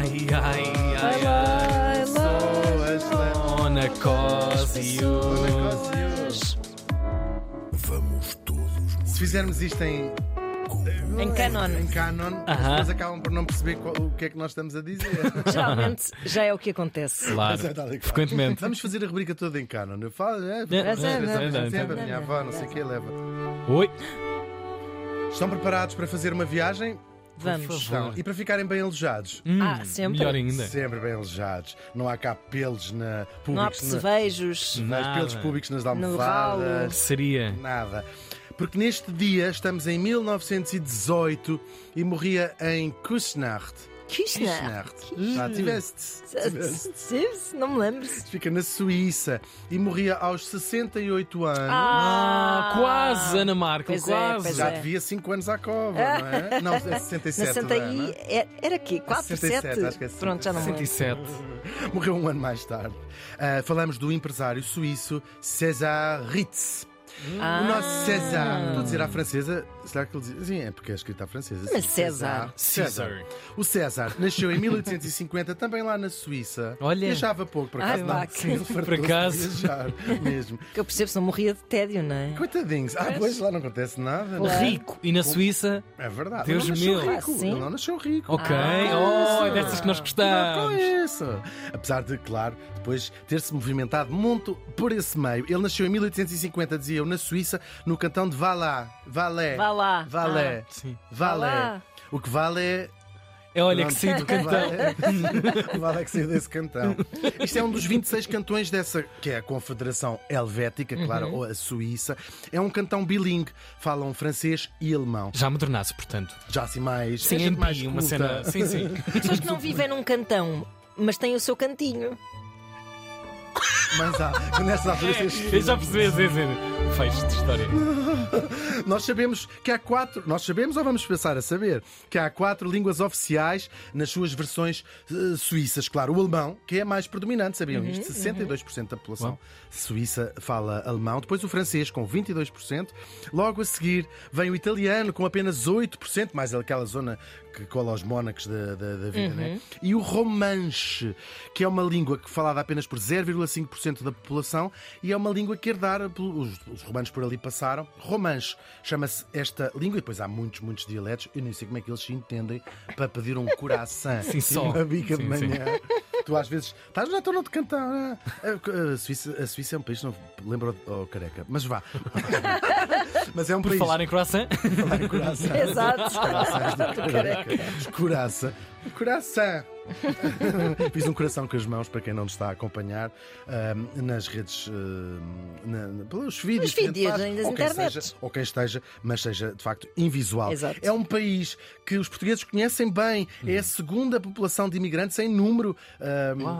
Ai, ai, ai, ai. Pessoas, Dona Cosius. Vamos todos Se fizermos isto em, Em canon. em canon, as Aham. pessoas acabam por não perceber qual- o que é que nós estamos a dizer. Geralmente já é o que acontece. Claro, Mas é tal e qual. frequentemente. Vamos fazer a rubrica toda em canon. Eu falo, é, sempre, a minha avó, não sei o que leva. Oi. Estão preparados para fazer uma viagem? Vamos. E para ficarem bem alojados? Hum, Ah, sempre. Melhor ainda. Sempre bem alojados. Não há cá pelos na Não há públicos, na, percevejos. nas Nada. pelos públicos nas almofadas. Seria. Nada. Porque neste dia estamos em 1918 e morria em Kuschnacht. Kirchner. Ah, tiveste. tiveste. Não me lembro. Fica na Suíça e morria aos 68 anos. Ah, quase, Ana Marco, Pois é, quase. Já é. devia 5 anos à cova, não é? Não, é 67. Na Santa não é? I é- era quê? 4, 67, 7? acho que é Pronto, já não me lembro. 107. Morreu um ano mais tarde. Ah, falamos do empresário suíço César Ritz. Ah. O nosso César, estou a dizer à francesa, será que ele diz? Sim, é porque é escrito à francesa. Mas sim, César. César. O César nasceu em 1850, também lá na Suíça. Olha. Viajava pouco, por acaso. Ai, não, sim, ele Por acaso. Viajar, mesmo. Que eu percebo, não morria de tédio, não é? Coitadinhos. Ah, pois lá não acontece nada. não é? Rico. E na Suíça, É verdade. Deus ele não nasceu meu. rico. Ah, sim? Ele não nasceu rico. ok. Ah. oh, é dessas que nós Cuidado com gostamos. isso. Apesar de, claro, depois ter-se movimentado muito por esse meio. Ele nasceu em 1850, dizia eu, na Suíça, no cantão de Valais. Valais. Vá lá. Valais. Sim. Lá. O que vale é. É olha que sim do o que cantão. Vale, o vale é que saiu desse cantão. Isto é um dos 26 cantões dessa, que é a Confederação Helvética, claro, Uhum. ou a Suíça. É um cantão bilingue. Falam francês e alemão. Já modernasse, portanto. Já assim mais. Sim, é gente mais uma cena. Sim, sim. Pessoas que não vivem num cantão, mas têm o seu cantinho. Mas há, nessas alturas tens- Eu já percebi, sim, sim. Fecho de história. Nós sabemos que há quatro, nós sabemos ou vamos pensar a saber, que há quatro línguas oficiais nas suas versões eh, suíças. Claro, o alemão, que é a mais predominante, sabiam Uhum, isto? 62% da população Uau. suíça fala alemão. Depois o francês, com 22%. Logo a seguir vem o italiano, com apenas 8%, mais aquela zona que cola aos mónacos da, da, da vida, né? Uhum. E o romanche, que é uma língua que falada apenas por 0,5% da população e é uma língua que herdara, os, os romanos por ali passaram. Romanche chama-se esta língua, e depois há muitos, muitos dialetos. Eu nem sei como é que eles se entendem para pedir um coração Sim, e só. uma bica de Sim, sim. manhã. Tu às vezes estás, já estou no de cantar. ah. A, Suíça, a Suíça é um país, não lembro oh, careca, mas vá. mas é um Por país. falar em croissant, falar em coração. Exato. Coraça. Coração. Fiz um coração com as mãos para quem não nos está a acompanhar nas redes, ahm, na- na- pelos vídeos. Vídeos, faz, ou quem seja- ou quem esteja, mas seja de facto invisual. Exato. É um país que os portugueses conhecem bem. É a segunda população de imigrantes em número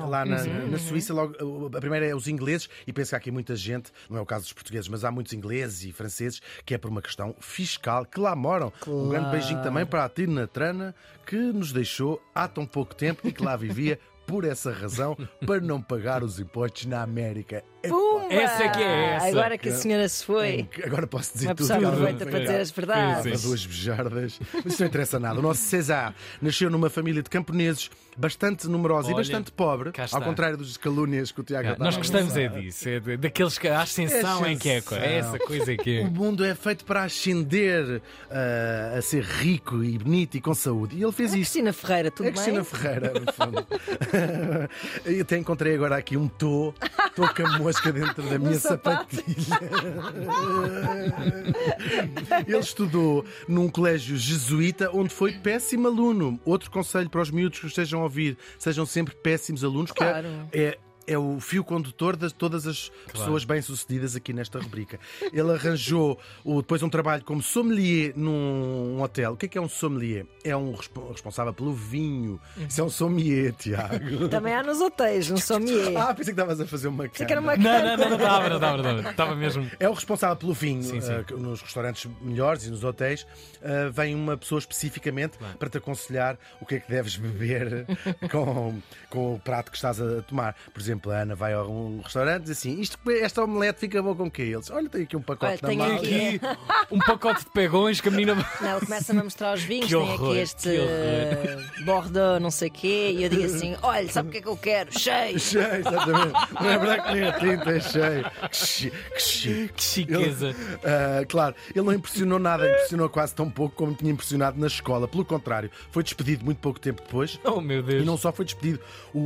lá na, na Suíça. Logo, a primeira é os ingleses, e penso que há aqui muita gente, não é o caso dos portugueses, mas há muitos ingleses e franceses que é por uma questão fiscal que lá moram. Um grande beijinho também para a Tina Trana, que nos deixou há tão pouco tempo e que lá vivia por essa razão, para não pagar os impostos na América. É Pumba! Essa é que é essa. Agora que a senhora se foi. Agora posso dizer Uma tudo. pessoa que ela aproveita para dizer as verdades. Sim, Há duas bejardas. Mas isso não interessa nada. O nosso César nasceu numa família de camponeses bastante numerosa e Olha, bastante pobre, ao contrário dos calúnias que o Tiago nós gostamos é disso. É daqueles que a ascensão É em que é. É essa coisa que O é. mundo é feito para ascender ah, a ser rico e bonito e com saúde. E ele fez A isso. Cristina Ferreira, tudo É Cristina bem? Ferreira, no fundo. Eu até encontrei agora aqui um tô, tô com a mosca dentro da minha sapatilha. Ele estudou num colégio jesuíta onde foi péssimo aluno. Outro conselho para os miúdos que estejam a ouvir: sejam sempre péssimos alunos, Claro. que é, é é o fio condutor de todas as pessoas bem-sucedidas aqui nesta rubrica. Ele arranjou o- depois um trabalho como sommelier num hotel. O que é que é um sommelier? É um respo- responsável pelo vinho. Isso é um sommelier, Tiago. Também há nos hotéis, um sommelier. Ah, pensei que estavas a fazer uma Pensei que era uma cana. Não, não, não, não estava, não estava, não estava. Estava mesmo. É o responsável pelo vinho Sim, sim. que nos restaurantes melhores e nos hotéis. eh, vem uma pessoa especificamente para te aconselhar o que é que deves beber com, com o prato que estás a tomar. Por exemplo, exemplo, a Ana vai a um restaurante e diz assim: Isto, esta omelete fica boa com o quê? Eles, olha, tem aqui um pacote Olha, na mala. aqui- um pacote de pegões que a menina. Não, começa-me a mostrar os vinhos, Que tem horror, aqui este eh, Bordeaux, não sei o quê, e eu digo assim: olha, sabe o que é que eu quero? Cheio! Cheio, exatamente. Não é verdade que nem a tinta é cheio. Que chi- que chique. Que chiqueza. Ah, claro, ele não impressionou nada, impressionou quase tão pouco como tinha impressionado na escola. Pelo contrário, foi despedido muito pouco tempo depois. Oh meu Deus. E não só foi despedido, o,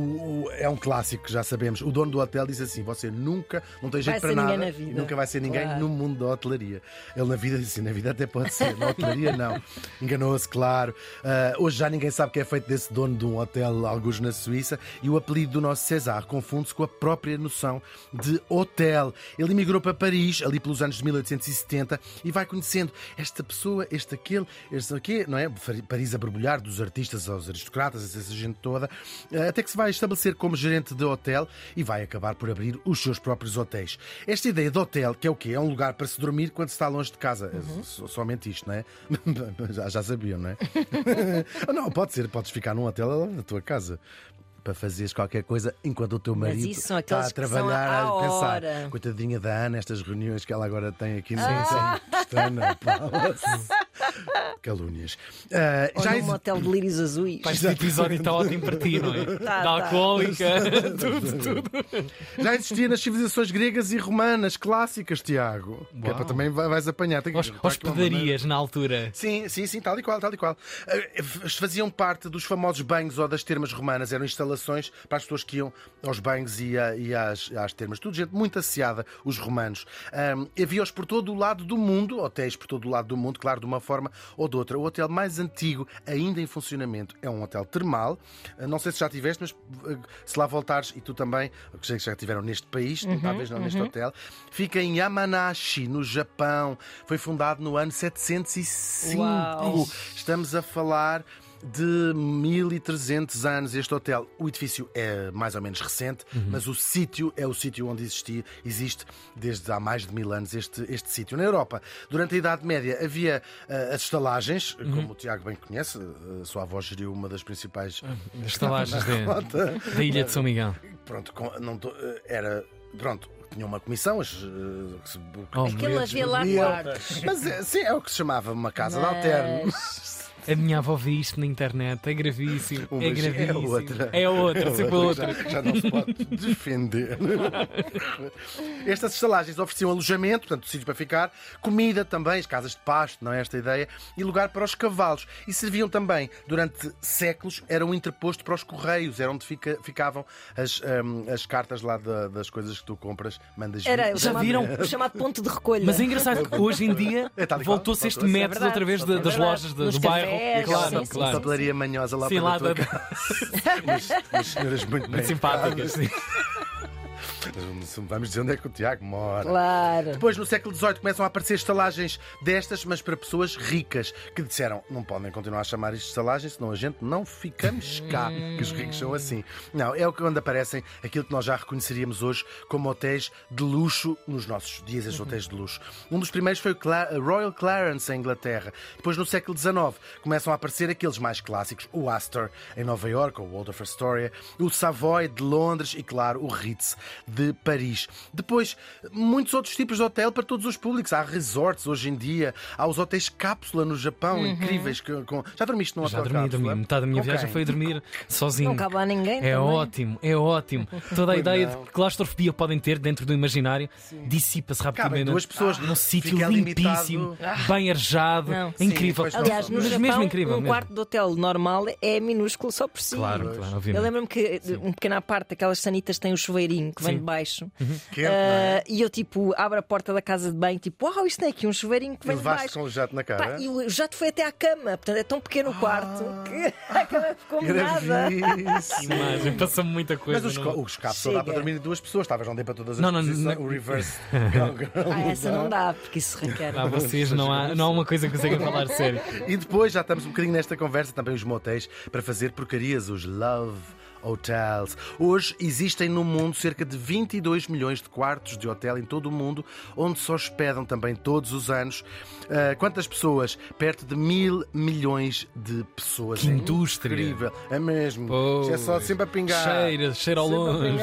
o- é um clássico que já sabemos. O dono do hotel diz assim: Você nunca, não tem jeito Vai para nada, na vida. nunca vai ser ninguém Claro. no mundo da hotelaria. Ele na vida disse assim: Na vida até pode ser, na hotelaria não. Enganou-se, claro. Ah, hoje já ninguém sabe o que é feito desse dono de um hotel, alguns na Suíça, e o apelido do nosso César confunde-se com a própria noção de hotel. Ele emigrou para Paris, ali pelos anos de 1870, e vai conhecendo esta pessoa, este aquele, este aqui, não é? Paris a borbulhar, dos artistas aos aristocratas, essa gente toda, eh, até que se vai estabelecer como gerente de hotel e vai acabar por abrir os seus próprios hotéis. Esta ideia de hotel, que é o quê? É um lugar para se dormir quando se está longe de casa. É so- Somente isto, não é? já, já sabiam, não é? Não, pode ser, podes ficar num hotel na tua casa. Para fazeres qualquer coisa enquanto o teu marido está a trabalhar a pensar. hora. Coitadinha da Ana, estas reuniões que ela agora tem aqui no Ah. Estana, Calúnias. Ah, Ou já num exi- motel de lírios azuis. Pá, Este episódio está ótimo para ti, não é? Tá, da tá. alcoólica, tudo, tudo. Já existia nas civilizações gregas e romanas clássicas, Tiago. Que é para também vai- vais apanhar. Tem que Hos-. Hospedarias na altura. Sim, sim, sim, tal e qual, tal e qual. Eh, Faziam parte dos famosos banhos ou das termas romanas, eram instalações para as pessoas que iam aos banhos e, a- e às, às termas. Tudo gente muito asseada, os romanos. Ahm, Havia-os por todo o lado do mundo, hotéis por todo o lado do mundo, claro, de uma forma ou de outra. O hotel mais antigo, ainda em funcionamento, é um hotel termal. Ah, Não sei se já tiveste, mas eh, se lá voltares, e tu também, que sei que já estiveram neste país, Uhum, talvez não neste hotel, fica em Yamanashi, no Japão. Foi fundado no ano 705. Uau. Estamos a falar de 1300 anos este hotel. O edifício é mais ou menos recente, mas o sítio é o sítio onde existia, existe desde há mais de mil anos este, este sítio. Na Europa, durante a Idade Média, havia ah, as estalagens, como o Tiago bem conhece, ah, a sua avó geriu uma das principais. As estalagens de- da Ilha de São Miguel. Pronto, com- não tô- ah, era. Pronto. Tinha uma comissão, as, ah, que se- Oh, bebiam. quartos. Mas sim, é o que se chamava uma casa de alterno. A minha avó viu isto na internet, é gravíssimo. Uma é é gravíssimo. outra. É outra, sempre outra. Já, já não se pode defender. Estas estalagens ofereciam alojamento, portanto, sítios para ficar, comida também, as casas de pasto, não é esta a ideia, e lugar para os cavalos. E serviam também, durante séculos, eram interposto para os correios, era onde fica- ficavam as, hum, as cartas lá da- das coisas que tu compras, mandas. Era o chamado, viram? o chamado ponto de recolha. Mas é engraçado que hoje em dia É voltou-se este. É método verdade, outra vez é das lojas do, Nos do bairro. Claro, sim, sim, claro. Papelaria manhosa lá Sim, para lá a tua da- casa. Mas, mas senhoras muito bem. Simpáticas. sim. Vamos dizer onde é que o Tiago mora. Claro. Depois, no século XVIII, começam a aparecer estalagens destas, mas para pessoas ricas, que disseram não podem continuar a chamar isto de estalagem, senão a gente não ficamos cá, que os ricos são assim. Não, é o que onde aparecem aquilo que nós já reconheceríamos hoje como hotéis de luxo nos nossos dias, estes hotéis de luxo. Um dos primeiros foi o Cla- Royal Clarence, em Inglaterra. Depois, no século XIX, começam a aparecer aqueles mais clássicos, o Astor, em Nova York, ou o Waldorf Astoria, o Savoy, de Londres e, claro, o Ritz, de Paris. Depois, muitos outros tipos de hotel para todos os públicos. Há resorts hoje em dia, há os hotéis cápsula no Japão, incríveis. que- com- Já dormiste num Já hotel dormi, cápsula? dormi. Metade da minha Com viagem foi dormir sozinho. Não cabe a ninguém. É também. ótimo, é ótimo. Toda a ideia não. de que claustrofobia podem ter dentro do imaginário dissipa-se Cabem rapidamente. duas pessoas num sítio limpíssimo, bem arejado, Não. incrível. Sim, Aliás, no mas Japão, mesmo incrível. um mesmo. quarto de hotel normal é minúsculo só por si. Claro, claro, Eu obviamente. lembro-me que um pequeno à parte, aquelas sanitas têm o chuveirinho que vem de baixo. Quente, não é? Ah, e eu, tipo, abro a porta da casa de banho, tipo, uau, isto tem aqui um chuveirinho que E vem de levaste baixo. com o jato na Pá, cara? e o jato foi até à cama, portanto é tão pequeno o quarto que a cama ficou molhada. Gravíssimo. Imagem, passou muita coisa. Mas os, não- co- os capos só dá para dormir duas pessoas. Talvez não dê para todas as Não, não, não. O reverse. Ah, essa não dá, porque isso requer. Ah, vocês não há, não há uma coisa que conseguem falar sério. E depois já estamos um bocadinho nesta conversa também os motéis para fazer porcarias, os love Hotels. Hoje existem no mundo cerca de 22 milhões de quartos de hotel em todo o mundo, onde se hospedam também todos os anos. Uh, quantas pessoas? Perto de mil milhões de pessoas. Que é indústria! Incrível, é mesmo. Pois. É só sempre a pingar. Cheira, cheira ao longe.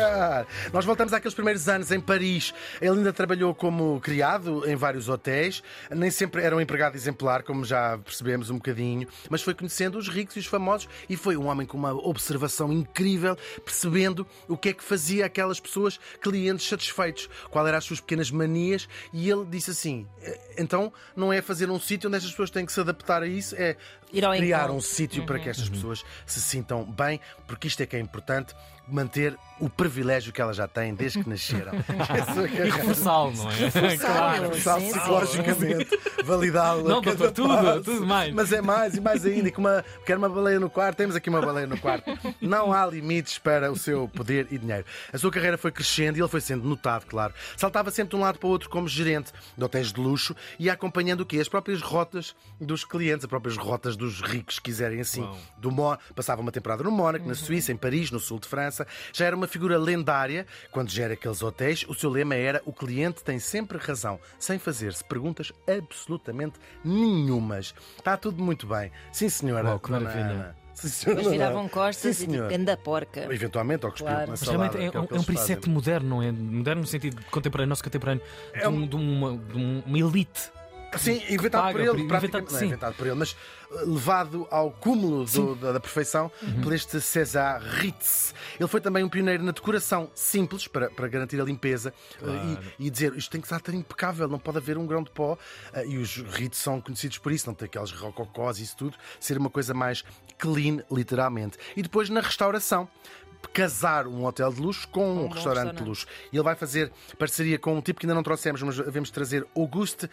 Nós voltamos àqueles primeiros anos em Paris. Ele ainda trabalhou como criado em vários hotéis. Nem sempre era um empregado exemplar, como já percebemos um bocadinho, mas foi conhecendo os ricos e os famosos e foi um homem com uma observação incrível, percebendo o que é que fazia aquelas pessoas, clientes satisfeitos, qual eram as suas pequenas manias, e ele disse assim: "Eh, então não é fazer um sítio onde estas pessoas têm que se adaptar a isso, é criar encontro. um sítio para que estas pessoas se sintam bem, porque isto é que é importante. Manter o privilégio que elas já têm desde que nasceram. E é a reforçá-lo, não é? Reforçá-lo. Psicologicamente, validá-lo. Não, doutor, tudo, passo. tudo mais. Mas é mais e mais ainda. E que uma, quer uma baleia no quarto, temos aqui uma baleia no quarto. Não há limites para o seu poder e dinheiro. A sua carreira foi crescendo e ele foi sendo notado, claro. Saltava sempre de um lado para o outro como gerente de hotéis de luxo e acompanhando o quê? As próprias rotas dos clientes, as próprias rotas dos ricos, se quiserem assim. Uau. Do Mo... Passava uma temporada no Mónaco, na Suíça, em Paris, no sul de França. Já era uma figura lendária quando gera aqueles hotéis. O seu lema era: o cliente tem sempre razão, sem fazer-se perguntas absolutamente nenhumas. Está tudo muito bem. Sim, senhora. Uau, que maravilha. Sim, senhora. Depois viravam costas Sim, e tipo, senhor. anda porca. Eventualmente, ou cuspiu Claro. Mas salada. realmente é, que é um, que é um fazem. moderno, não é? Moderno no sentido contemporâneo, nosso contemporâneo, de, um- de uma, de uma elite. Sim, inventado paga por ele, inventado- não é inventado por ele, mas uh, levado ao cúmulo do- da, da perfeição Uhum. por este César Ritz. Ele foi também um pioneiro na decoração simples para, para garantir a limpeza uh, e, e dizer isto tem que estar impecável, não pode haver um grão de pó. Uh, e os Ritz são conhecidos por isso, não ter aqueles rococós e isso tudo, ser uma coisa mais clean, literalmente. E depois na restauração casar um hotel de luxo com um, Um bom restaurante de restaurante. luxo. E ele vai fazer parceria com um tipo que ainda não trouxemos, mas devemos trazer Auguste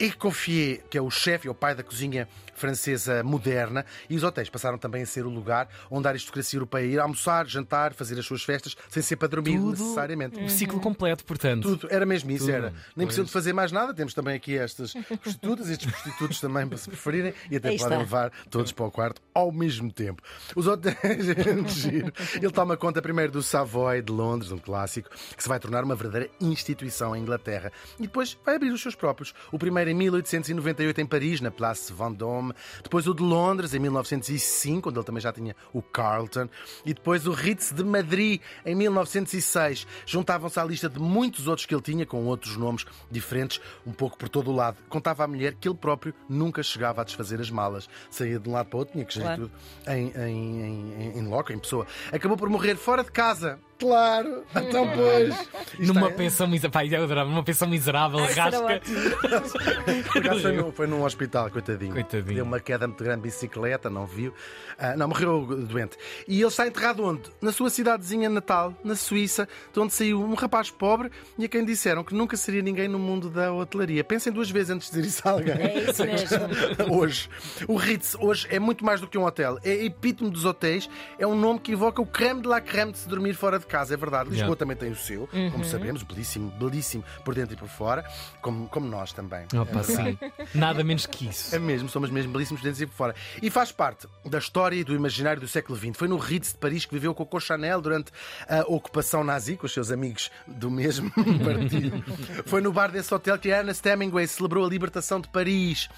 Escoffier, que é o chefe, é o pai da cozinha francesa moderna, e os hotéis passaram também a ser o lugar onde a aristocracia europeia ir almoçar, jantar, fazer as suas festas, sem ser para dormir Tudo- necessariamente. O ciclo completo, portanto. Tudo, era mesmo isso, Tudo, era. Nem precisam de fazer mais nada, temos também aqui estas prostitutas, estes prostitutos também, para se preferirem, e até Aí podem está. levar todos para o quarto ao mesmo tempo. Os hotéis, giro. Ele toma conta primeiro do Savoy de Londres, um clássico, que se vai tornar uma verdadeira instituição em Inglaterra. E depois vai abrir os seus próprios. O primeiro em 1898 em Paris, na Place Vendôme. Depois o de Londres em 1905, onde ele também já tinha o Carlton. E depois o Ritz de Madrid em 1906. Juntavam-se à lista de muitos outros que ele tinha, com outros nomes diferentes, um pouco por todo o lado. Contava à mulher que ele próprio nunca chegava a desfazer as malas. Saía de um lado para o outro, tinha que gerir Claro. tudo em, em, em, em loco, em pessoa. Acabou por morrer fora de casa. Claro, então pois. Isto Numa é- pensão miserável. Eu adorava, numa pensão miserável, rasca. ótimo. Por acaso foi, no- foi num hospital, coitadinho. Coitadinho. Deu uma queda muito grande de bicicleta, não viu. Ah, não, morreu doente. E ele está enterrado onde? Na sua cidadezinha natal, na Suíça, de onde saiu um rapaz pobre e a quem disseram que nunca seria ninguém no mundo da hotelaria. Pensem duas vezes antes de dizer isso a alguém. É isso mesmo. hoje. O Ritz hoje é muito mais do que um hotel. É epítome dos hotéis. É um nome que evoca o creme de la creme de se dormir fora de casa. É verdade. Lisboa Yeah. também tem o seu, como sabemos, belíssimo, belíssimo por dentro e por fora, como, como nós também. Opa, É sim. Nada menos que isso. É mesmo, somos mesmo belíssimos dentro e por fora. E faz parte da história e do imaginário do século XX. Foi no Ritz de Paris que viveu Coco Chanel durante a ocupação nazi, com os seus amigos do mesmo partido. Foi no bar desse hotel que Ernest Hemingway celebrou a libertação de Paris.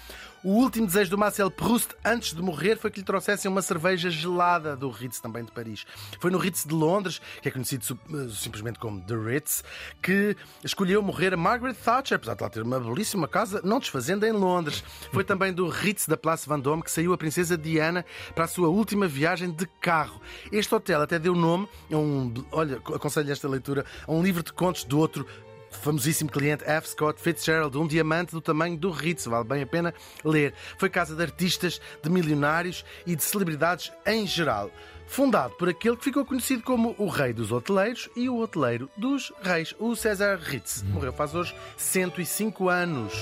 O último desejo do Marcel Proust antes de morrer foi que lhe trouxessem uma cerveja gelada do Ritz também de Paris. Foi no Ritz de Londres, que é conhecido eh, simplesmente como The Ritz, que escolheu morrer a Margaret Thatcher, apesar de lá ter uma belíssima casa, não desfazendo em Londres. Foi também do Ritz da Place Vendôme que saiu a princesa Diana para a sua última viagem de carro. Este hotel até deu nome a um, olha, aconselho esta leitura, a um livro de contos do outro famosíssimo cliente F. Scott Fitzgerald, um diamante do tamanho do Ritz, vale bem a pena ler. Foi casa de artistas, de milionários e de celebridades em geral. Fundado por aquele que ficou conhecido como o rei dos hoteleiros e o hoteleiro dos reis, o César Ritz. Morreu faz hoje 105 anos.